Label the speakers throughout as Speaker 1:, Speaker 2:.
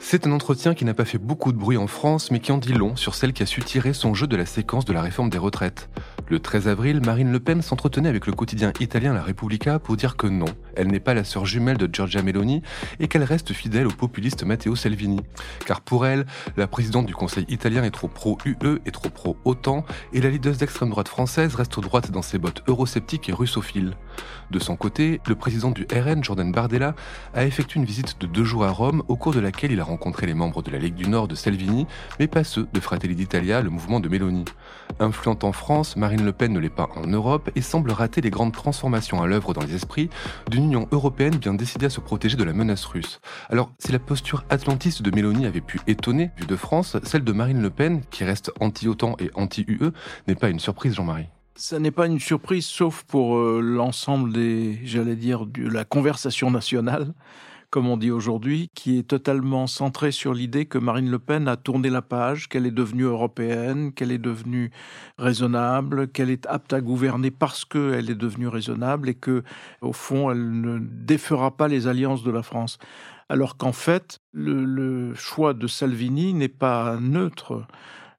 Speaker 1: C'est un entretien qui n'a pas fait beaucoup de bruit en France, mais qui en dit long sur celle qui a su tirer son jeu de la séquence de la réforme des retraites. Le 13 avril, Marine Le Pen s'entretenait avec le quotidien italien La Repubblica pour dire que non, elle n'est pas la sœur jumelle de Giorgia Meloni et qu'elle reste fidèle au populiste Matteo Salvini. Car pour elle, la présidente du Conseil italien est trop pro-UE et trop pro-OTAN, et la leader d'extrême droite française reste droite dans ses bottes eurosceptiques et russophiles. De son côté, le président du RN, Jordan Bardella, a effectué une visite de deux jours à Rome au cours de laquelle il a rencontré les membres de la Ligue du Nord de Salvini, mais pas ceux de Fratelli d'Italia, le mouvement de Meloni. Influente en France, Marine Le Pen ne l'est pas en Europe et semble rater les grandes transformations à l'œuvre dans les esprits d'une Union européenne bien décidée à se protéger de la menace russe. Alors, si la posture atlantiste de Meloni avait pu étonner, vue de France, celle de Marine Le Pen, qui reste anti-OTAN et anti-UE, n'est pas une surprise, Jean-Marie.
Speaker 2: Ça n'est pas une surprise, sauf pour euh, l'ensemble des, j'allais dire, de la conversation nationale, comme on dit aujourd'hui, qui est totalement centrée sur l'idée que Marine Le Pen a tourné la page, qu'elle est devenue européenne, qu'elle est devenue raisonnable, qu'elle est apte à gouverner parce qu'elle est devenue raisonnable et que, au fond, elle ne défera pas les alliances de la France. Alors qu'en fait, le, le choix de Salvini n'est pas neutre.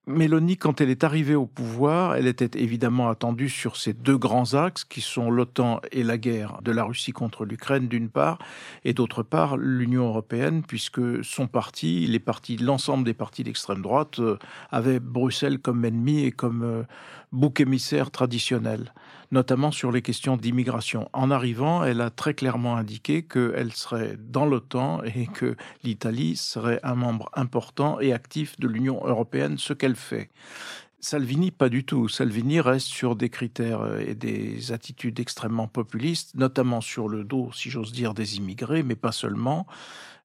Speaker 2: Mélanie, quand elle est arrivée au pouvoir, elle était évidemment attendue sur ces deux grands axes qui sont l'OTAN et la guerre de la Russie contre l'Ukraine d'une part, et d'autre part l'Union européenne, puisque son parti, les partis, l'ensemble des partis d'extrême droite euh, avaient Bruxelles comme ennemi et comme euh, bouc émissaire traditionnel, notamment sur les questions d'immigration. En arrivant, elle a très clairement indiqué qu'elle serait dans l'OTAN et que l'Italie serait un membre important et actif de l'Union européenne, ce qu'elle fait. Salvini, pas du tout. Salvini reste sur des critères et des attitudes extrêmement populistes, notamment sur le dos, si j'ose dire, des immigrés, mais pas seulement,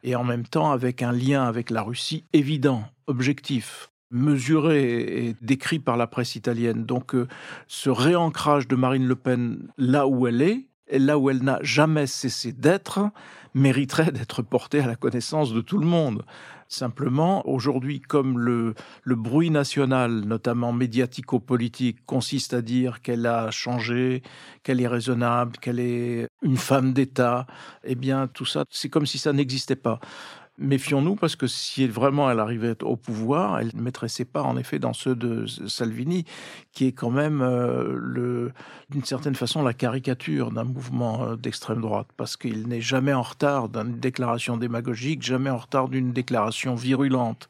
Speaker 2: et en même temps avec un lien avec la Russie évident, objectif mesuré et décrit par la presse italienne. Donc euh, ce réancrage de Marine Le Pen là où elle est, et là où elle n'a jamais cessé d'être, mériterait d'être porté à la connaissance de tout le monde. Simplement, aujourd'hui, comme le, le bruit national, notamment médiatico-politique, consiste à dire qu'elle a changé, qu'elle est raisonnable, qu'elle est une femme d'État, eh bien, tout ça, c'est comme si ça n'existait pas. Méfions-nous parce que si vraiment elle arrivait au pouvoir, elle mettrait ses pas en effet dans ceux de Salvini, qui est quand même euh, d'une certaine façon la caricature d'un mouvement euh, d'extrême droite, parce qu'il n'est jamais en retard d'une déclaration démagogique, jamais en retard d'une déclaration virulente.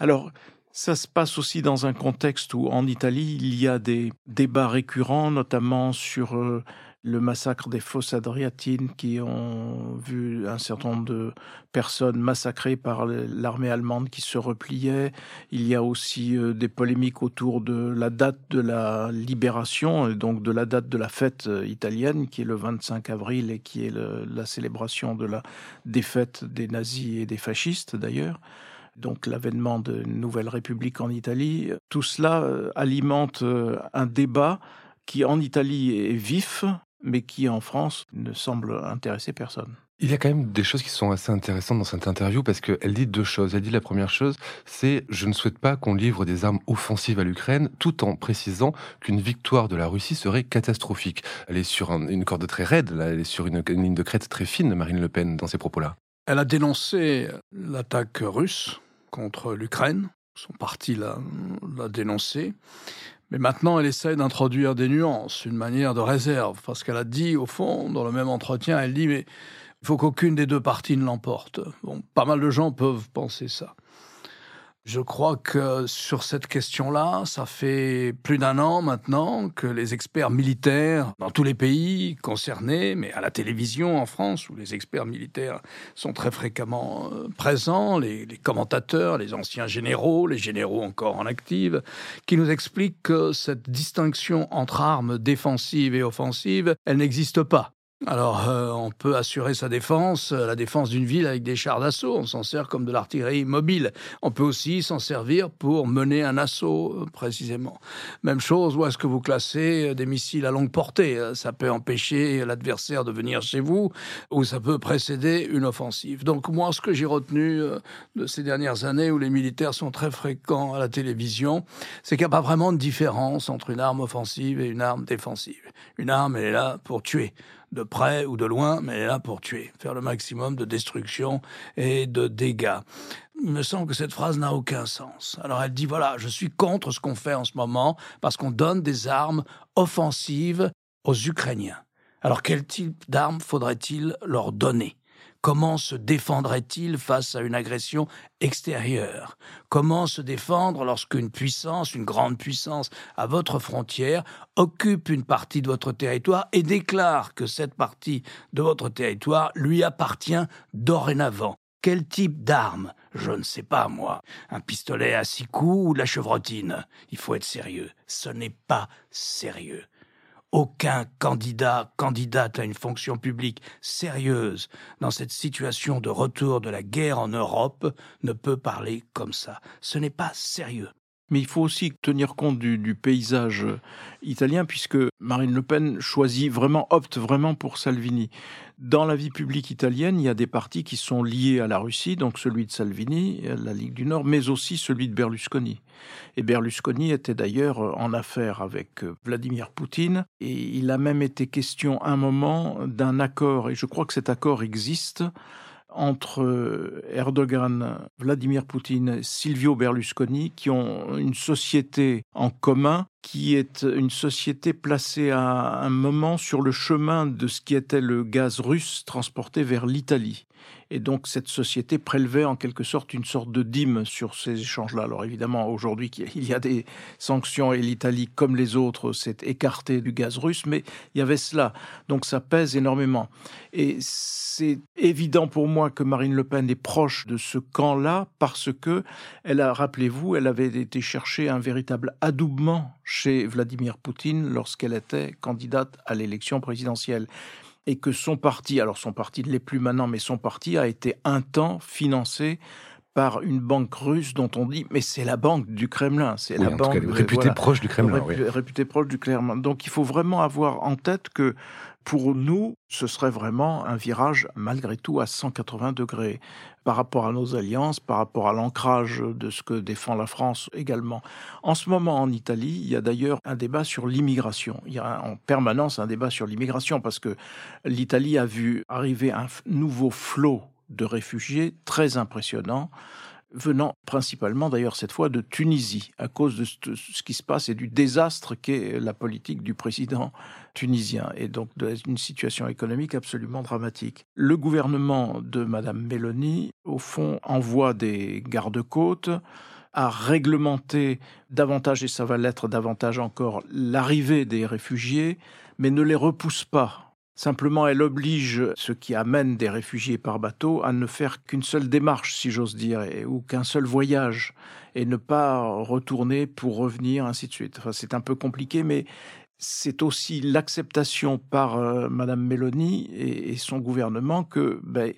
Speaker 2: Alors, ça se passe aussi dans un contexte où en Italie, il y a des débats récurrents, notamment sur euh, le massacre des fosses adriatines qui ont vu un certain nombre de personnes massacrées par l'armée allemande qui se repliait. Il y a aussi euh, des polémiques autour de la date de la libération et donc de la date de la fête euh, italienne qui est le 25 avril et qui est la célébration de la défaite des nazis et des fascistes d'ailleurs donc l'avènement d'une nouvelle république en Italie. Tout cela euh, alimente un débat qui en Italie est vif, mais qui en France ne semble intéresser personne.
Speaker 1: Il y a quand même des choses qui sont assez intéressantes dans cette interview parce qu'elle dit deux choses. Elle dit la première chose, c'est je ne souhaite pas qu'on livre des armes offensives à l'Ukraine, tout en précisant qu'une victoire de la Russie serait catastrophique. Elle est sur une corde très raide, là, elle est sur une, une ligne de crête très fine, Marine Le Pen, dans ces propos-là.
Speaker 3: Elle a dénoncé l'attaque russe contre l'Ukraine. Son parti l'a dénoncé. Mais maintenant, elle essaie d'introduire des nuances, une manière de réserve, parce qu'elle a dit, au fond, dans le même entretien, elle dit, mais il faut qu'aucune des deux parties ne l'emporte. Bon, pas mal de gens peuvent penser ça. Je crois que sur cette question-là, ça fait plus d'un an maintenant que les experts militaires dans tous les pays concernés, mais à la télévision en France, où les experts militaires sont très fréquemment euh, présents, les, les commentateurs, les anciens généraux, les généraux encore en active, qui nous expliquent que cette distinction entre armes défensives et offensives, elle n'existe pas alors, euh, on peut assurer sa défense, euh, la défense d'une ville avec des chars d'assaut. On s'en sert comme de l'artillerie mobile. On peut aussi s'en servir pour mener un assaut, euh, précisément. Même chose, où est-ce que vous classez des missiles à longue portée? Ça peut empêcher l'adversaire de venir chez vous, ou ça peut précéder une offensive. Donc, moi, ce que j'ai retenu de ces dernières années où les militaires sont très fréquents à la télévision, c'est qu'il n'y a pas vraiment de différence entre une arme offensive et une arme défensive. Une arme, elle est là pour tuer de près ou de loin, mais là pour tuer, faire le maximum de destruction et de dégâts. Il me semble que cette phrase n'a aucun sens. Alors elle dit, voilà, je suis contre ce qu'on fait en ce moment parce qu'on donne des armes offensives aux Ukrainiens. Alors quel type d'armes faudrait-il leur donner? Comment se défendrait-il face à une agression extérieure? Comment se défendre lorsqu'une puissance, une grande puissance à votre frontière, occupe une partie de votre territoire et déclare que cette partie de votre territoire lui appartient dorénavant? Quel type d'arme Je ne sais pas, moi. Un pistolet à six coups ou la chevrotine? Il faut être sérieux. Ce n'est pas sérieux. Aucun candidat, candidate à une fonction publique sérieuse dans cette situation de retour de la guerre en Europe ne peut parler comme ça. Ce n'est pas sérieux.
Speaker 2: Mais il faut aussi tenir compte du, paysage italien, puisque Marine Le Pen choisit vraiment, opte vraiment pour Salvini. Dans la vie publique italienne, il y a des partis qui sont liés à la Russie, donc celui de Salvini, la Ligue du Nord, mais aussi celui de Berlusconi. Et Berlusconi était d'ailleurs en affaire avec Vladimir Poutine, et il a même été question un moment d'un accord, et je crois que cet accord existe, entre euh, Erdogan, Vladimir Poutine, Silvio Berlusconi, qui ont une société en commun qui est une société placée à un moment sur le chemin de ce qui était le gaz russe transporté vers l'Italie. Et donc cette société prélevait en quelque sorte une sorte de dîme sur ces échanges-là. Alors évidemment, aujourd'hui, il y a des sanctions et l'Italie, comme les autres, s'est écartée du gaz russe, mais il y avait cela. Donc ça pèse énormément. Et c'est évident pour moi que Marine Le Pen est proche de ce camp-là parce que elle a, rappelez-vous, elle avait été chercher un véritable adoubement chez Vladimir Poutine lorsqu'elle était candidate à l'élection présidentielle et que son parti, alors son parti ne l'est plus maintenant, mais son parti a été un temps financé par une banque russe dont on dit mais c'est la banque du Kremlin, c'est la banque
Speaker 1: réputée proche du Kremlin,
Speaker 2: réputée proche du Kremlin. Donc il faut vraiment avoir en tête que pour nous, ce serait vraiment un virage malgré tout à 180 degrés par rapport à nos alliances, par rapport à l'ancrage de ce que défend la France également. En ce moment, en Italie, il y a d'ailleurs un débat sur l'immigration. Il y a en permanence un débat sur l'immigration parce que l'Italie a vu arriver un nouveau flot de réfugiés très impressionnant venant principalement d'ailleurs cette fois de Tunisie, à cause de ce qui se passe et du désastre qu'est la politique du président tunisien, et donc d'une situation économique absolument dramatique. Le gouvernement de Madame Meloni, au fond, envoie des gardes-côtes, à réglementer davantage, et ça va l'être davantage encore, l'arrivée des réfugiés, mais ne les repousse pas Simplement, elle oblige ceux qui amènent des réfugiés par bateau à ne faire qu'une seule démarche, si j'ose dire, ou qu'un seul voyage, et ne pas retourner pour revenir, ainsi de suite. Enfin, c'est un peu compliqué, mais c'est aussi l'acceptation par euh, Madame Mélanie et, son gouvernement que ben,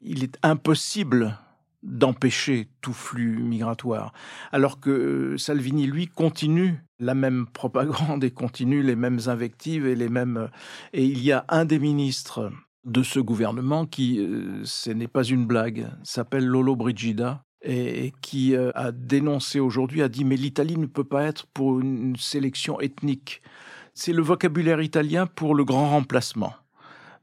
Speaker 2: il est impossible d'empêcher tout flux migratoire. Alors que euh, Salvini, lui, continue la même propagande et continue les mêmes invectives et les mêmes... Euh, et il y a un des ministres de ce gouvernement qui, euh, ce n'est pas une blague, s'appelle Lolo Brigida, et qui a dénoncé aujourd'hui, a dit mais l'Italie ne peut pas être pour une sélection ethnique. C'est le vocabulaire italien pour le grand remplacement.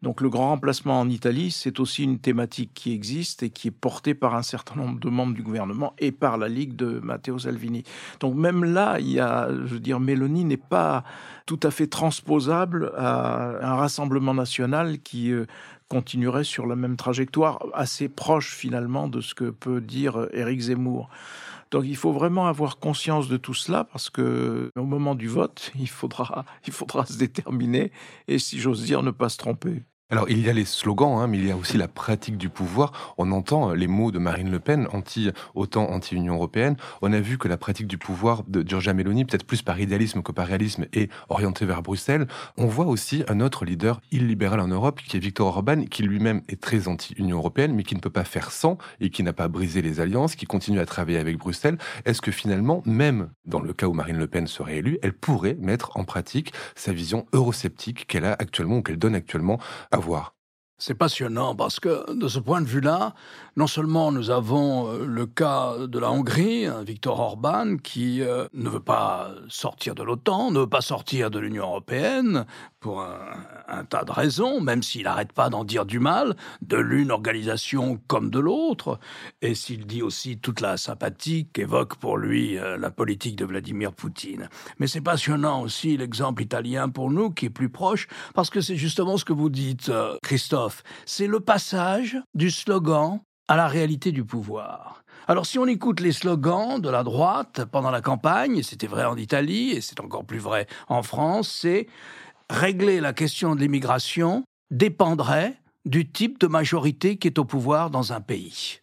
Speaker 2: Donc le grand remplacement en Italie, c'est aussi une thématique qui existe et qui est portée par un certain nombre de membres du gouvernement et par la Ligue de Matteo Salvini. Donc même là, il y a, je veux dire, Mélanie n'est pas tout à fait transposable à un rassemblement national qui euh, continuerait sur la même trajectoire, assez proche finalement de ce que peut dire Éric Zemmour. Donc il faut vraiment avoir conscience de tout cela parce que au moment du vote, il faudra, il faudra se déterminer et si j'ose dire ne pas se tromper.
Speaker 1: Alors il y a les slogans, hein, mais il y a aussi la pratique du pouvoir. On entend les mots de Marine Le Pen, anti, autant anti-Union européenne. On a vu que la pratique du pouvoir de Giorgia Meloni, peut-être plus par idéalisme que par réalisme, est orientée vers Bruxelles. On voit aussi un autre leader illibéral en Europe, qui est Viktor Orban, qui lui-même est très anti-Union européenne, mais qui ne peut pas faire sans et qui n'a pas brisé les alliances, qui continue à travailler avec Bruxelles. Est-ce que finalement, même dans le cas où Marine Le Pen serait élue, elle pourrait mettre en pratique sa vision eurosceptique qu'elle a actuellement ou qu'elle donne actuellement
Speaker 3: C'est passionnant parce que de ce point de vue-là, non seulement nous avons euh, le cas de la Hongrie, hein, Viktor Orban, qui euh, ne veut pas sortir de l'OTAN, ne veut pas sortir de l'Union européenne, pour un, tas de raisons, même s'il n'arrête pas d'en dire du mal, de l'une organisation comme de l'autre, et s'il dit aussi toute la sympathie qu'évoque pour lui euh, la politique de Vladimir Poutine. Mais c'est passionnant aussi l'exemple italien pour nous, qui est plus proche, parce que c'est justement ce que vous dites, euh, Christophe, c'est le passage du slogan à la réalité du pouvoir. Alors si on écoute les slogans de la droite pendant la campagne, c'était vrai en Italie et c'est encore plus vrai en France, c'est régler la question de l'immigration dépendrait du type de majorité qui est au pouvoir dans un pays.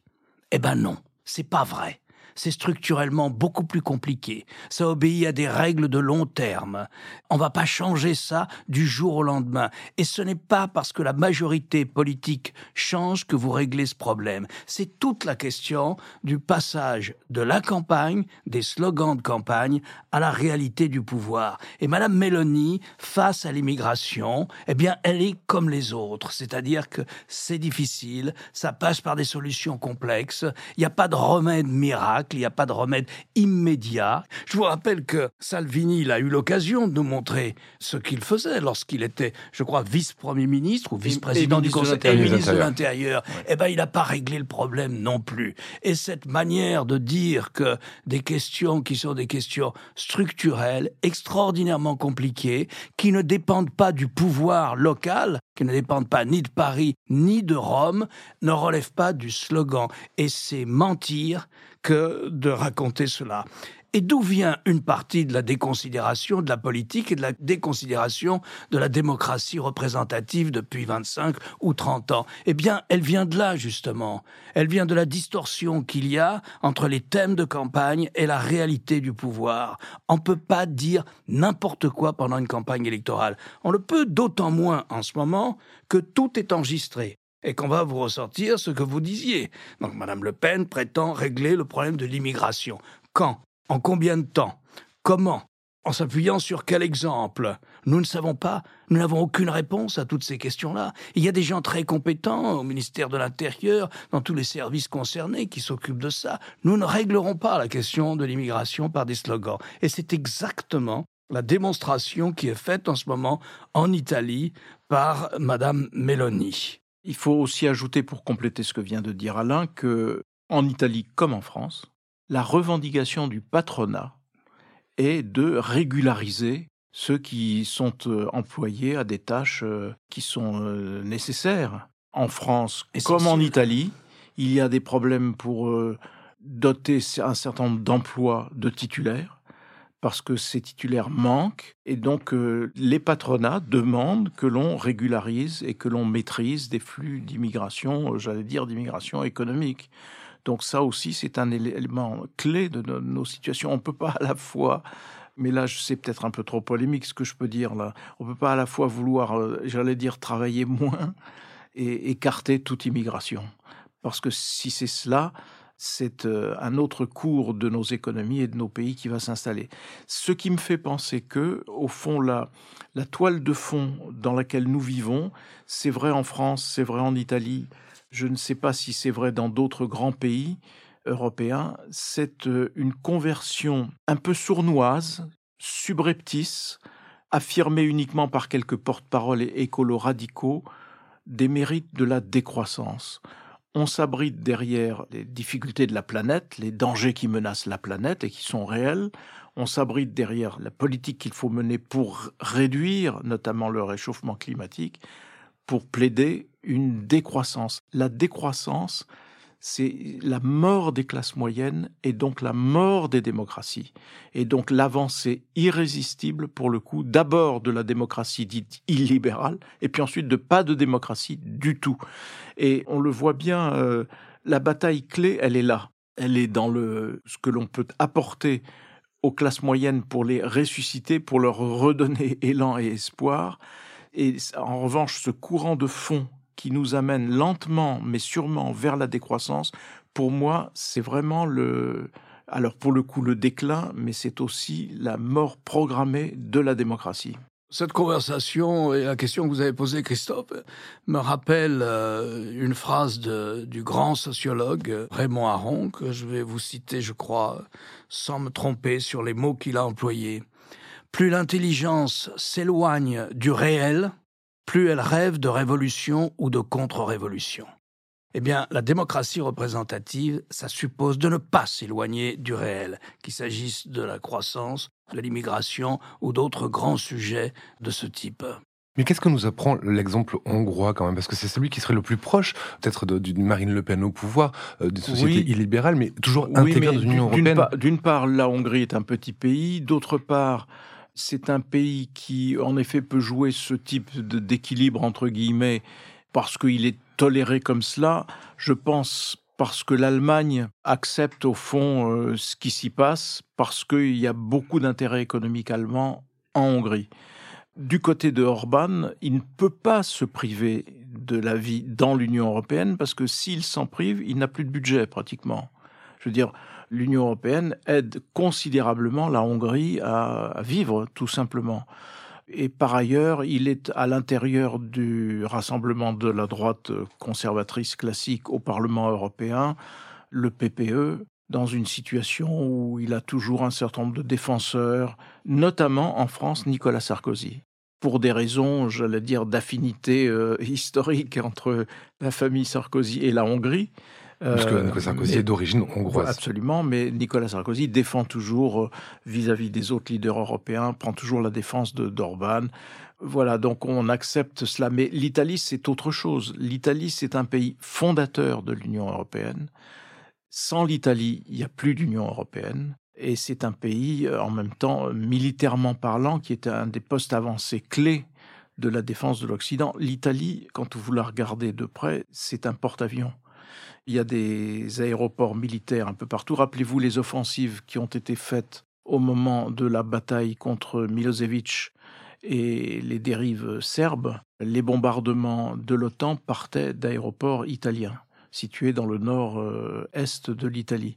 Speaker 3: Eh ben non, c'est pas vrai c'est structurellement beaucoup plus compliqué. Ça obéit à des règles de long terme. On va pas changer ça du jour au lendemain. Et ce n'est pas parce que la majorité politique change que vous réglez ce problème. C'est toute la question du passage de la campagne, des slogans de campagne, à la réalité du pouvoir. Et Madame Mélanie, face à l'immigration, eh bien, elle est comme les autres. C'est-à-dire que c'est difficile, ça passe par des solutions complexes, il n'y a pas de remède miracle, il n'y a pas de remède immédiat. Je vous rappelle que Salvini il a eu l'occasion de nous montrer ce qu'il faisait lorsqu'il était, je crois, vice-premier ministre ou vice-président du Conseil et ministre de l'Intérieur. Eh ben, il n'a pas réglé le problème non plus. Et cette manière de dire que des questions qui sont des questions structurelles, extraordinairement compliquées, qui ne dépendent pas du pouvoir local, qui ne dépendent pas ni de Paris ni de Rome, ne relèvent pas du slogan. Et c'est mentir que de raconter cela. Et d'où vient une partie de la déconsidération de la politique et de la déconsidération de la démocratie représentative depuis 25 ou 30 ans? Eh bien, elle vient de là, justement. Elle vient de la distorsion qu'il y a entre les thèmes de campagne et la réalité du pouvoir. On ne peut pas dire n'importe quoi pendant une campagne électorale. On le peut d'autant moins en ce moment que tout est enregistré et qu'on va vous ressortir ce que vous disiez. Donc Madame Le Pen prétend régler le problème de l'immigration. Quand? En combien de temps? Comment? En s'appuyant sur quel exemple? Nous ne savons pas, nous n'avons aucune réponse à toutes ces questions-là. Il y a des gens très compétents au ministère de l'Intérieur, dans tous les services concernés qui s'occupent de ça. Nous ne réglerons pas la question de l'immigration par des slogans. Et c'est exactement la démonstration qui est faite en ce moment en Italie par Madame Meloni.
Speaker 2: Il faut aussi ajouter, pour compléter ce que vient de dire Alain, que en Italie comme en France, la revendication du patronat est de régulariser ceux qui sont euh, employés à des tâches euh, qui sont euh, nécessaires. En France, comme en Italie, il y a des problèmes pour doter un certain nombre d'emplois de titulaires parce que ces titulaires manquent et donc euh, les patronats demandent que l'on régularise et que l'on maîtrise des flux d'immigration, euh, j'allais dire d'immigration économique. Donc ça aussi, c'est un élément clé de nos, situations. On ne peut pas à la fois, mais là, c'est peut-être un peu trop polémique ce que je peux dire là, on ne peut pas à la fois vouloir, euh, j'allais dire, travailler moins et écarter toute immigration. Parce que si c'est cela, c'est euh, un autre cours de nos économies et de nos pays qui va s'installer. Ce qui me fait penser que, au fond, la, la toile de fond dans laquelle nous vivons, c'est vrai en France, c'est vrai en Italie, je ne sais pas si c'est vrai dans d'autres grands pays européens, c'est euh, une conversion un peu sournoise, subreptice, affirmée uniquement par quelques porte-paroles écolo radicaux, des mérites de la décroissance on s'abrite derrière les difficultés de la planète, les dangers qui menacent la planète et qui sont réels. On s'abrite derrière la politique qu'il faut mener pour réduire notamment le réchauffement climatique, pour plaider une décroissance. La décroissance, c'est la mort des classes moyennes et donc la mort des démocraties. Et donc l'avancée irrésistible, pour le coup, d'abord de la démocratie dite illibérale, et puis ensuite de pas de démocratie du tout. Et on le voit bien, euh, la bataille clé, elle est là. Elle est dans le, ce que l'on peut apporter aux classes moyennes pour les ressusciter, pour leur redonner élan et espoir. Et en revanche, ce courant de fond qui nous amène lentement mais sûrement vers la décroissance, pour moi, c'est vraiment le, alors pour le coup le déclin, mais c'est aussi la mort programmée de la démocratie.
Speaker 3: Cette conversation et la question que vous avez posée, Christophe, me rappelle euh, une phrase du grand sociologue Raymond Aron, que je vais vous citer, je crois, sans me tromper sur les mots qu'il a employés. Plus l'intelligence s'éloigne du réel, plus elle rêve de révolution ou de contre-révolution. Eh bien, la démocratie représentative, ça suppose de ne pas s'éloigner du réel, qu'il s'agisse de la croissance, de l'immigration ou d'autres grands sujets de ce type.
Speaker 1: Mais qu'est-ce que nous apprend l'exemple hongrois quand même? Parce que c'est celui qui serait le plus proche, peut-être, d'une Marine Le Pen au pouvoir, euh, d'une société illibérale, mais toujours intégrée dans l'Union européenne.
Speaker 2: D'une part, la Hongrie est un petit pays. D'autre part, c'est un pays qui, en effet, peut jouer ce type d'équilibre, entre guillemets, parce qu'il est toléré comme cela. Je pense parce que l'Allemagne accepte au fond euh, ce qui s'y passe, parce qu'il y a beaucoup d'intérêts économiques allemands en Hongrie. Du côté de Orban, il ne peut pas se priver de la vie dans l'Union européenne, parce que s'il s'en prive, il n'a plus de budget pratiquement. Je veux dire, l'Union européenne aide considérablement la Hongrie à vivre, tout simplement. Et par ailleurs, il est à l'intérieur du rassemblement de la droite conservatrice classique au Parlement européen, le PPE, dans une situation où il a toujours un certain nombre de défenseurs, notamment en France Nicolas Sarkozy pour des raisons, j'allais dire, d'affinité euh, historique entre la famille Sarkozy et la Hongrie.
Speaker 1: Parce que Nicolas Sarkozy est d'origine hongroise.
Speaker 2: Absolument, mais Nicolas Sarkozy défend toujours, euh, vis-à-vis des autres leaders européens, prend toujours la défense de d'Orban. Voilà, donc on accepte cela. Mais l'Italie, c'est autre chose. L'Italie, c'est un pays fondateur de l'Union européenne. Sans l'Italie, il n'y a plus d'Union européenne. Et c'est un pays, euh, en même temps, militairement parlant, qui est un des postes avancés clés de la défense de l'Occident. L'Italie, quand vous la regardez de près, c'est un porte-avions. Il y a des aéroports militaires un peu partout. Rappelez-vous les offensives qui ont été faites au moment de la bataille contre Milosevic et les dérives serbes. Les bombardements de l'OTAN partaient d'aéroports italiens situés dans le nord-est de l'Italie.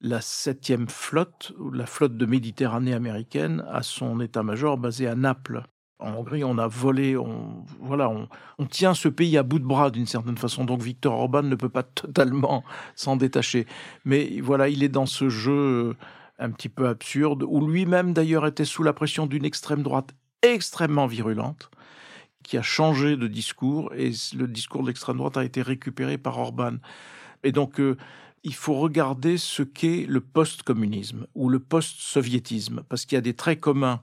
Speaker 2: La septième flotte, la flotte de Méditerranée américaine, a son état-major basé à Naples. En Hongrie, on a volé, on, voilà, on, tient ce pays à bout de bras d'une certaine façon. Donc Victor Orban ne peut pas totalement s'en détacher. Mais voilà, il est dans ce jeu un petit peu absurde, où lui-même d'ailleurs était sous la pression d'une extrême droite extrêmement virulente, qui a changé de discours, et le discours de l'extrême droite a été récupéré par Orban. Et donc, euh, il faut regarder ce qu'est le post-communisme ou le post-soviétisme, parce qu'il y a des traits communs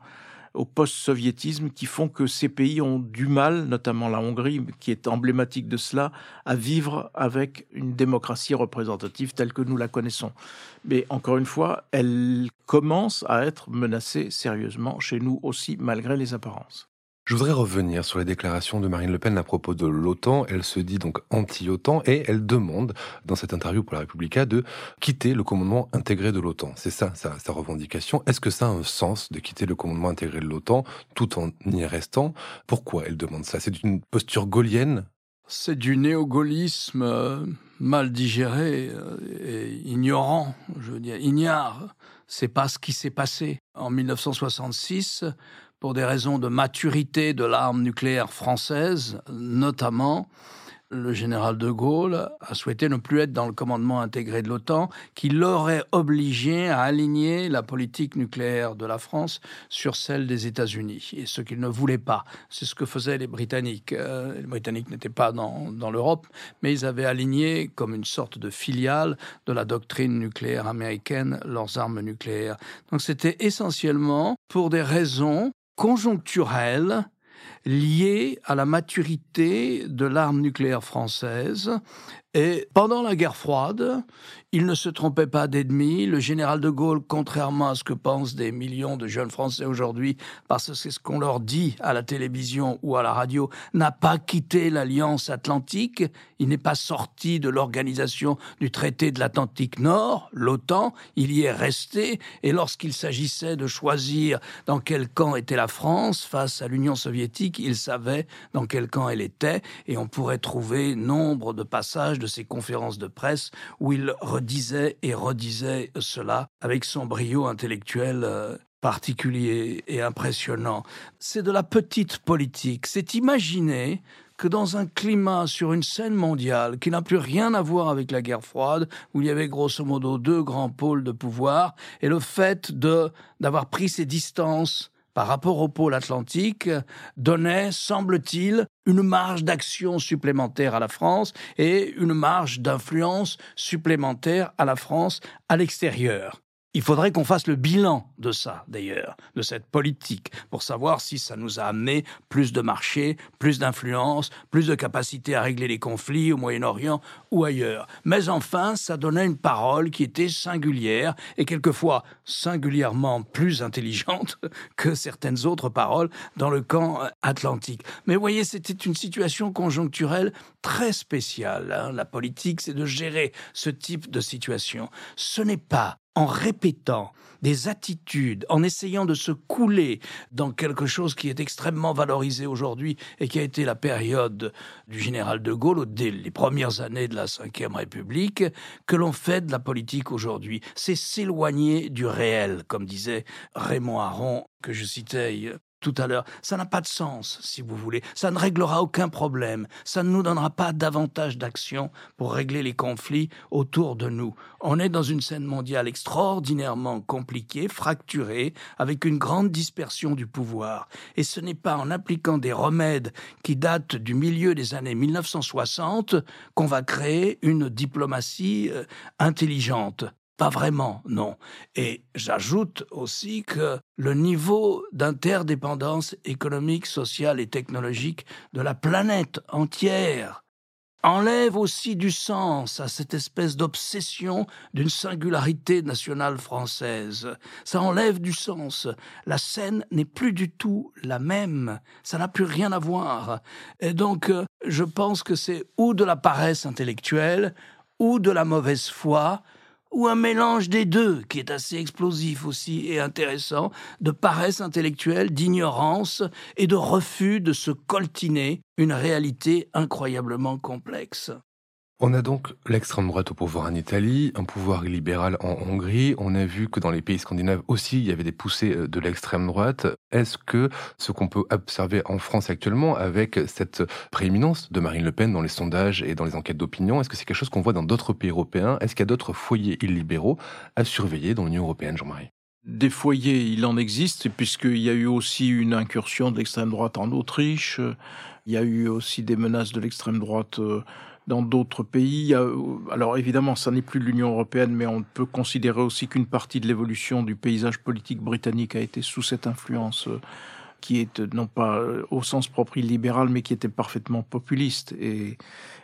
Speaker 2: au post-soviétisme qui font que ces pays ont du mal, notamment la Hongrie, qui est emblématique de cela, à vivre avec une démocratie représentative telle que nous la connaissons. Mais encore une fois, elle commence à être menacée sérieusement chez nous aussi, malgré les apparences.
Speaker 1: Je voudrais revenir sur les déclarations de Marine Le Pen à propos de l'OTAN. Elle se dit donc anti-OTAN et elle demande, dans cette interview pour la Repubblica, de quitter le commandement intégré de l'OTAN. C'est ça sa, sa revendication. Est-ce que ça a un sens de quitter le commandement intégré de l'OTAN tout en y restant? Pourquoi elle demande ça? C'est une posture gaulienne?
Speaker 3: C'est du néo-gaullisme euh, mal digéré euh, et ignorant, je veux dire, ignare. C'est pas ce qui s'est passé. En 1966, pour des raisons de maturité de l'arme nucléaire française, notamment, le général de Gaulle a souhaité ne plus être dans le commandement intégré de l'OTAN, qui l'aurait obligé à aligner la politique nucléaire de la France sur celle des États-Unis, et ce qu'il ne voulait pas. C'est ce que faisaient les Britanniques. Euh, les Britanniques n'étaient pas dans, dans l'Europe, mais ils avaient aligné, comme une sorte de filiale de la doctrine nucléaire américaine, leurs armes nucléaires. Donc c'était essentiellement pour des raisons conjoncturelle lié à la maturité de l'arme nucléaire française. Et pendant la guerre froide, il ne se trompait pas d'ennemi. Le général de Gaulle, contrairement à ce que pensent des millions de jeunes Français aujourd'hui, parce que c'est ce qu'on leur dit à la télévision ou à la radio, n'a pas quitté l'Alliance Atlantique. Il n'est pas sorti de l'organisation du traité de l'Atlantique Nord, l'OTAN. Il y est resté. Et lorsqu'il s'agissait de choisir dans quel camp était la France face à l'Union soviétique, il savait dans quel camp elle était. Et on pourrait trouver nombre de passages de ses conférences de presse où il disait et redisait cela avec son brio intellectuel euh, particulier et impressionnant. C'est de la petite politique, c'est imaginer que dans un climat sur une scène mondiale qui n'a plus rien à voir avec la guerre froide, où il y avait grosso modo deux grands pôles de pouvoir, et le fait de d'avoir pris ses distances par rapport au pôle atlantique donnait, semble-t-il, une marge d'action supplémentaire à la France et une marge d'influence supplémentaire à la France à l'extérieur. Il faudrait qu'on fasse le bilan de ça, d'ailleurs, de cette politique, pour savoir si ça nous a amené plus de marchés, plus d'influence, plus de capacité à régler les conflits au Moyen-Orient ou ailleurs. Mais enfin, ça donnait une parole qui était singulière et quelquefois singulièrement plus intelligente que certaines autres paroles dans le camp atlantique. Mais voyez, c'était une situation conjoncturelle très spéciale. Hein. La politique, c'est de gérer ce type de situation. Ce n'est pas en répétant des attitudes, en essayant de se couler dans quelque chose qui est extrêmement valorisé aujourd'hui et qui a été la période du général de Gaulle, dès les premières années de la Ve République, que l'on fait de la politique aujourd'hui. C'est s'éloigner du réel, comme disait Raymond Aron, que je citais tout à l'heure. Ça n'a pas de sens, si vous voulez. Ça ne réglera aucun problème. Ça ne nous donnera pas davantage d'action pour régler les conflits autour de nous. On est dans une scène mondiale extraordinairement compliquée, fracturée, avec une grande dispersion du pouvoir. Et ce n'est pas en appliquant des remèdes qui datent du milieu des années 1960 qu'on va créer une diplomatie euh, intelligente. Pas vraiment, non. Et j'ajoute aussi que le niveau d'interdépendance économique, sociale et technologique de la planète entière enlève aussi du sens à cette espèce d'obsession d'une singularité nationale française. Ça enlève du sens. La scène n'est plus du tout la même. Ça n'a plus rien à voir. Et donc, euh, je pense que c'est ou de la paresse intellectuelle, ou de la mauvaise foi, ou un mélange des deux qui est assez explosif aussi et intéressant, de paresse intellectuelle, d'ignorance et de refus de se coltiner une réalité incroyablement complexe.
Speaker 1: On a donc l'extrême droite au pouvoir en Italie, un pouvoir libéral en Hongrie. On a vu que dans les pays scandinaves aussi, il y avait des poussées euh, de l'extrême droite. Est-ce que ce qu'on peut observer en France actuellement, avec cette prééminence de Marine Le Pen dans les sondages et dans les enquêtes d'opinion, est-ce que c'est quelque chose qu'on voit dans d'autres pays européens? Est-ce qu'il y a d'autres foyers illibéraux à surveiller dans l'Union européenne, Jean-Marie?
Speaker 2: Des foyers, il en existe, puisqu'il y a eu aussi une incursion de l'extrême droite en Autriche, il y a eu aussi des menaces de l'extrême droite euh, dans d'autres pays. Alors évidemment, ça n'est plus l'Union européenne, mais on peut considérer aussi qu'une partie de l'évolution du paysage politique britannique a été sous cette influence euh, qui est euh, non pas euh, au sens propre libéral, mais qui était parfaitement populiste et,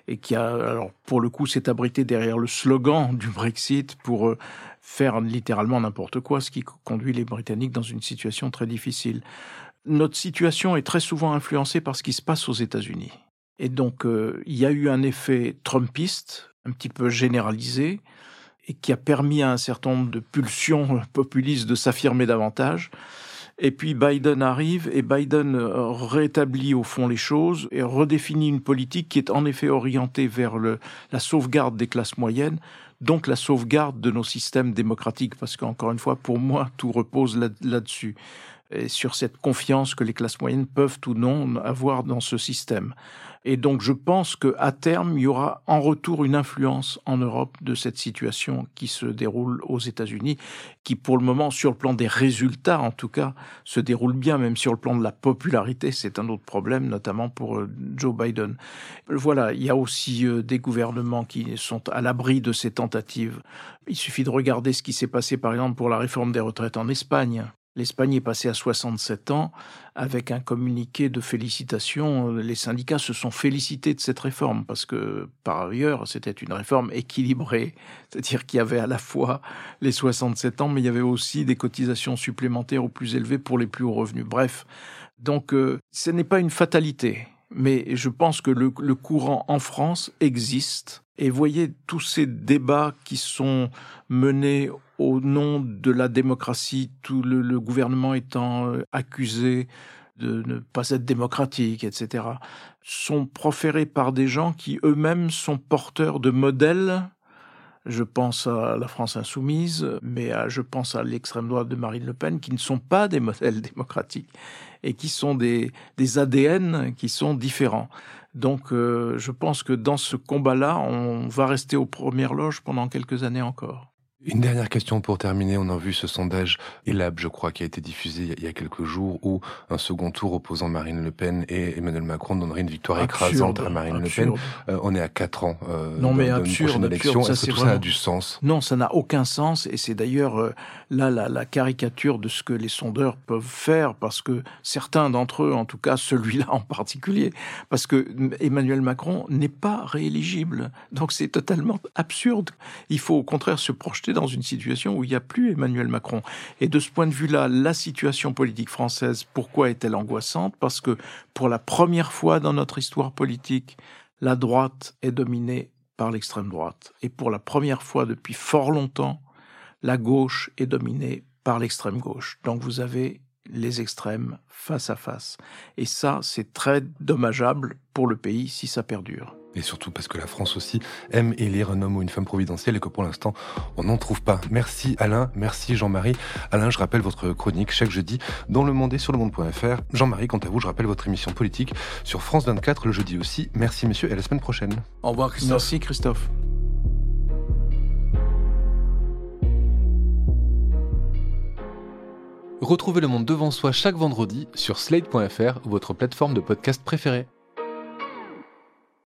Speaker 2: et qui a, alors pour le coup, s'est abrité derrière le slogan du Brexit pour faire littéralement n'importe quoi, ce qui conduit les Britanniques dans une situation très difficile. Notre situation est très souvent influencée par ce qui se passe aux États-Unis. Et donc, euh, il y a eu un effet trumpiste, un petit peu généralisé, et qui a permis à un certain nombre de pulsions populistes de s'affirmer davantage. Et puis Biden arrive et Biden euh, rétablit au fond les choses et redéfinit une politique qui est en effet orientée vers la sauvegarde des classes moyennes, donc la sauvegarde de nos systèmes démocratiques, parce qu'encore une fois, pour moi, tout repose là-dessus, et sur cette confiance que les classes moyennes peuvent ou non avoir dans ce système. Et donc je pense qu'à terme, il y aura en retour une influence en Europe de cette situation qui se déroule aux États-Unis, qui pour le moment, sur le plan des résultats en tout cas, se déroule bien, même sur le plan de la popularité, c'est un autre problème, notamment pour euh, Joe Biden. Voilà, il y a aussi euh, des gouvernements qui sont à l'abri de ces tentatives. Il suffit de regarder ce qui s'est passé par exemple pour la réforme des retraites en Espagne L'Espagne est passée à 67 ans avec un communiqué de félicitations. Les syndicats se sont félicités de cette réforme parce que, par ailleurs, c'était une réforme équilibrée. C'est-à-dire qu'il y avait à la fois les 67 ans, mais il y avait aussi des cotisations supplémentaires aux plus élevés pour les plus hauts revenus. Bref, donc euh, ce n'est pas une fatalité. Mais je pense que le, courant en France existe. Et voyez tous ces débats qui sont menés au nom de la démocratie, tout le, gouvernement étant euh, accusé de ne pas être démocratique, etc., sont proférés par des gens qui eux-mêmes sont porteurs de modèles. Je pense à la France insoumise, mais je pense à l'extrême droite de Marine Le Pen, qui ne sont pas des modèles démocratiques et qui sont des, des ADN qui sont différents. Donc euh, je pense que dans ce combat-là, on va rester aux premières loges pendant quelques années encore.
Speaker 1: Une dernière question pour terminer. On a vu ce sondage ELAB, je crois, qui a été diffusé il y a quelques jours, où un second tour opposant Marine Le Pen et Emmanuel Macron donnerait une victoire écrasante à Marine Le Pen. Euh, on est à 4 ans euh,
Speaker 2: non, mais absurde,
Speaker 1: élection. Est-ce que tout ça a du sens?
Speaker 2: Non, ça n'a aucun sens. Et c'est d'ailleurs euh, là la, la, caricature de ce que les sondeurs peuvent faire, parce que certains d'entre eux, en tout cas celui-là en particulier, parce que Emmanuel Macron n'est pas rééligible. Donc c'est totalement absurde. Il faut au contraire se projeter dans une situation où il n'y a plus Emmanuel Macron. Et de ce point de vue-là, la situation politique française, pourquoi est-elle angoissante? Parce que pour la première fois dans notre histoire politique, la droite est dominée par l'extrême droite. Et pour la première fois depuis fort longtemps, la gauche est dominée par l'extrême gauche. Donc vous avez les extrêmes face à face. Et ça, c'est très dommageable pour le pays si ça perdure.
Speaker 1: Et surtout parce que la France aussi aime élire un homme ou une femme providentielle et que pour l'instant, on n'en trouve pas. Merci Alain, merci Jean-Marie. Alain, je rappelle votre chronique chaque jeudi dans Le Monde et sur le monde.fr. Jean-Marie, quant à vous, je rappelle votre émission politique sur France 24 le jeudi aussi. Merci messieurs et à la semaine prochaine.
Speaker 2: Au revoir Christophe. Merci Christophe.
Speaker 1: Retrouvez Le Monde devant soi chaque vendredi sur slate.fr, votre plateforme de podcast préférée.